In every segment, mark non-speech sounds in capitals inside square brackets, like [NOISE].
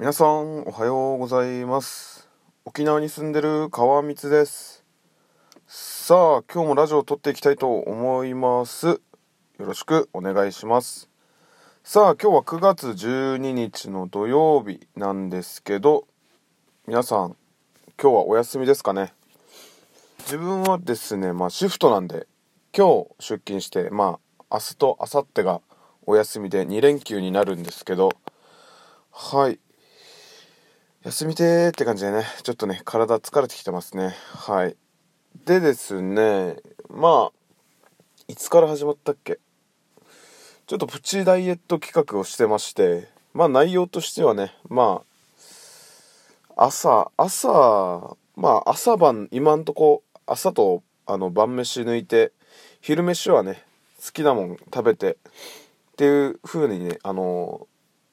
皆さんおはようございます。沖縄に住んでる川光です。さあ今日もラジオを撮っていきたいと思います。よろしくお願いします。さあ今日は9月12日の土曜日なんですけど皆さん今日はお休みですかね？自分はですねまあシフトなんで今日出勤してまあ明日と明後日がお休みで2連休になるんですけどはい。休みてーって感じでねちょっとね体疲れてきてますね。はい。でですねまあいつから始まったっけ？ちょっとプチダイエット企画をしてましてまあ内容としてはねまあ朝朝まあ朝晩今んとこ朝とあの晩飯抜いて昼飯はね好きなもん食べてっていう風にねあの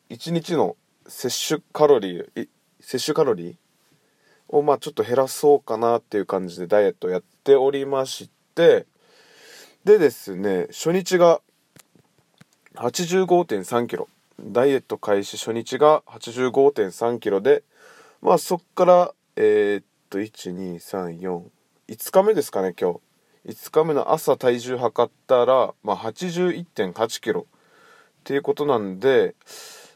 1日の摂取カロリー摂取カロリーをまあちょっと減らそうかなっていう感じでダイエットやっておりましてでですね初日が85.3キロ。ダイエット開始初日が85.3キロでまあそっからえー、っと12345日目ですかね今日。5日目の朝体重測ったら、まあ、81.8キロ。っていうことなんで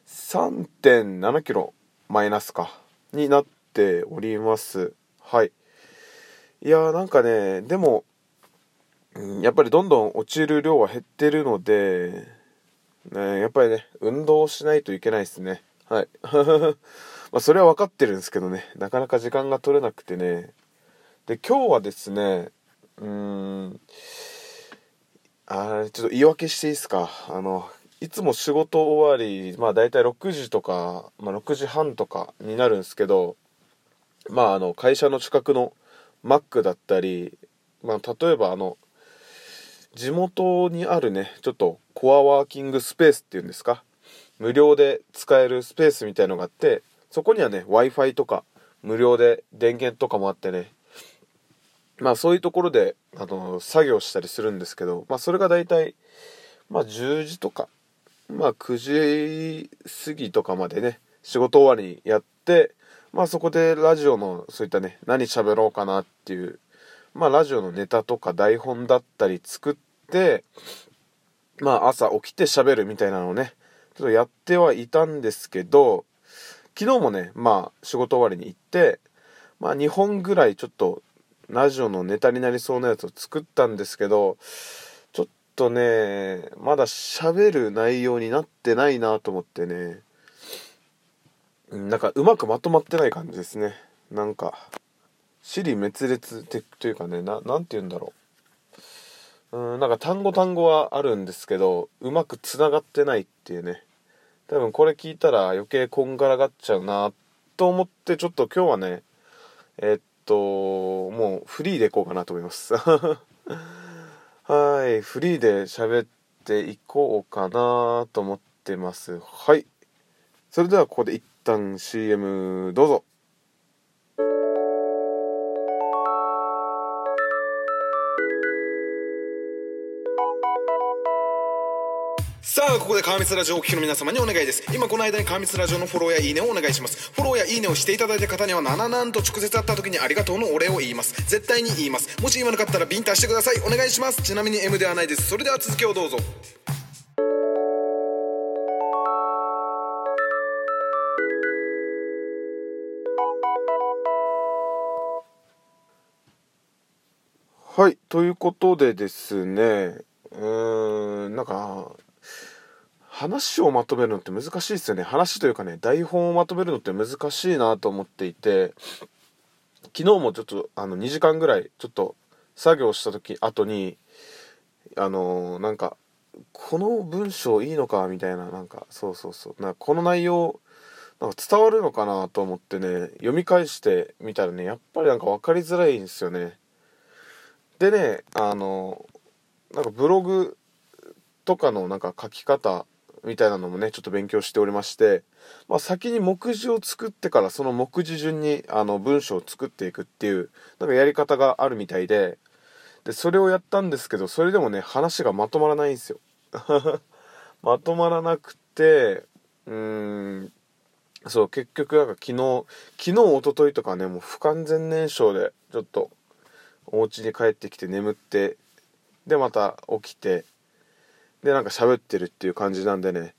3.7キロ。マイナスか。になっております。はい。いやーなんかねでも、やっぱりどんどん落ちる量は減ってるので、ね、やっぱりね運動しないといけないですね。はい。[LAUGHS] まあそれは分かってるんですけどね。なかなか時間が取れなくてね。で今日はですねうーんあちょっと言い訳していいですか？あのいつも仕事終わり、まあ大体6時とか、まあ6時半とかになるんですけど、まああの会社の近くのマックだったり、まあ例えばあの、地元にあるね、ちょっとコアワーキングスペースっていうんですか、無料で使えるスペースみたいのがあって、そこにはね、Wi-Fi とか無料で電源とかもあってね、まあそういうところで、あの、作業したりするんですけど、まあそれが大体、まあ10時とかまあ9時過ぎとかまでね仕事終わりにやってまあそこでラジオのそういったね何喋ろうかなっていうまあラジオのネタとか台本だったり作ってまあ朝起きて喋るみたいなのをねちょっとやってはいたんですけど昨日もねまあ仕事終わりに行ってまあ2本ぐらいちょっとラジオのネタになりそうなやつを作ったんですけどとね、まだ喋る内容になってないなと思ってね、なんかうまくまとまってない感じですね。なんか、尻滅裂というかね、な、なんて言うんだろう。うん、なんか単語単語はあるんですけど、うまく繋がってないっていうね。多分これ聞いたら余計こんがらがっちゃうなと思って、ちょっと今日はね、えっと、もうフリーでいこうかなと思います。はい、フリーで喋っていこうかなと思ってます。はい。それではここで一旦 CM どうぞ。さあここで川光ラジオお聞きの皆様にお願いです。今この間に川光ラジオのフォローやいいねをお願いします。フォローやいいねをしていただいた方にはなななんと直接会った時にありがとうのお礼を言います。絶対に言います。もし言わなかったらビンタしてください。お願いします。ちなみに M ではないです。それでは続きをどうぞ。はい。ということでですね。うーんなんか話をまとめるのって難しいですよね。話というかね台本をまとめるのって難しいなと思っていて昨日もちょっとあの2時間ぐらいちょっと作業した時後にあのー、なんかこの文章いいのかみたいななんかそうそうそう。なこの内容なんか伝わるのかなと思ってね読み返してみたらねやっぱりなんか分かりづらいんですよね。でねあのなんかブログとかのなんか書き方みたいなのもね、ちょっと勉強しておりまして、まあ、先に目次を作ってからその目次順にあの文章を作っていくっていう、なんかやり方があるみたいで、で、それをやったんですけど、それでもね、話がまとまらないんですよ。[LAUGHS] まとまらなくて、うーん、そう、結局、なんか昨日、昨日、一昨日とかね、もう不完全燃焼で、ちょっと、お家に帰ってきて眠って、で、また起きて、で、なんか喋ってるっていう感じなんでね、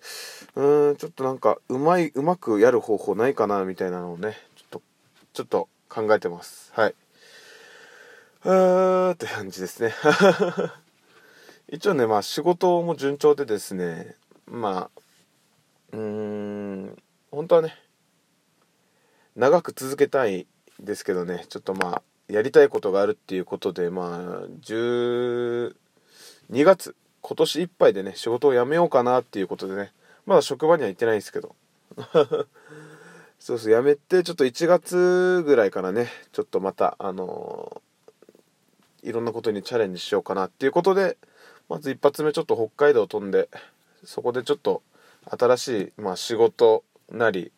うーん、ちょっとなんか、うまい、うまくやる方法ないかな、みたいなのをね、ちょっと、ちょっと考えてます。はい。うーって感じですね。[LAUGHS] 一応ね、まあ仕事も順調でですね、まあ、うーん、本当はね、長く続けたいですけどね、ちょっとまあ、やりたいことがあるっていうことで、まあ、12月、今年いっぱいでね、仕事を辞めようかなっていうことでね、まだ職場には行ってないんですけど。[LAUGHS] そうそう、辞めて、ちょっと1月ぐらいからね、ちょっとまた、あのー、いろんなことにチャレンジしようかなっていうことで、まず一発目ちょっと北海道飛んで、そこでちょっと新しい、まあ、仕事なり、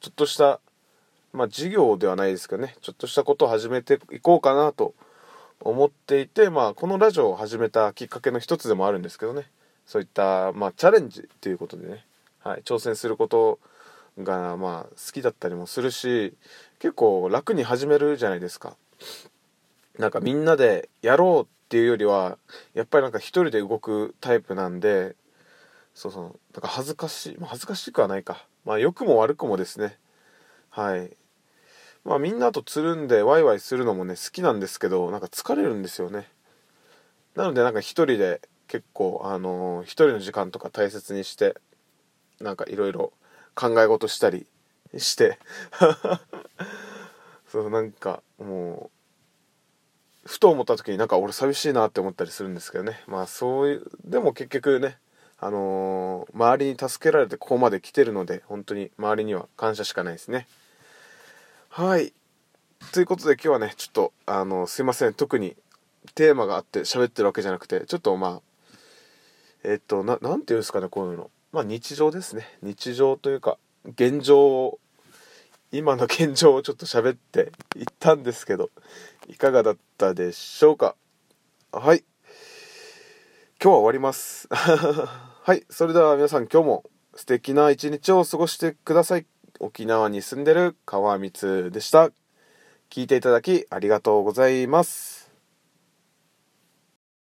ちょっとした、まあ、事業ではないですけどね、ちょっとしたことを始めていこうかなと思っていて、まあ、このラジオを始めたきっかけの一つでもあるんですけどね、そういった、まあ、チャレンジということでね、はい、挑戦することが、まあ、好きだったりもするし、結構楽に始めるじゃないですか。なんかみんなでやろうっていうよりは、やっぱりなんか一人で動くタイプなんで、そうそう。だか恥ずかしい。恥ずかしくはないか。まあ、良くも悪くもですね。はい。まあ、みんなとつるんでワイワイするのもね、好きなんですけど、なんか疲れるんですよね。なので、なんか一人で結構、あのー、一人の時間とか大切にして、なんかいろいろ考え事したりして [LAUGHS] そう、なんかもう、ふと思った時になんか俺寂しいなって思ったりするんですけどね。まあそういう、でも結局ね、あのー、周りに助けられてここまで来てるので、本当に周りには感謝しかないですね。はい。ということで今日はね、ちょっと、あの、すいません。特にテーマがあって喋ってるわけじゃなくて、ちょっとまあ、えっと、な、なんていうんですかね、こういうの。まあ日常ですね。日常というか、現状を、今の現状をちょっと喋っていったんですけど、いかがだったでしょうかはい。今日は終わります。[LAUGHS] はい。それでは皆さん今日も素敵な一日を過ごしてください。沖縄に住んでる川光でした。聞いていただきありがとうございます。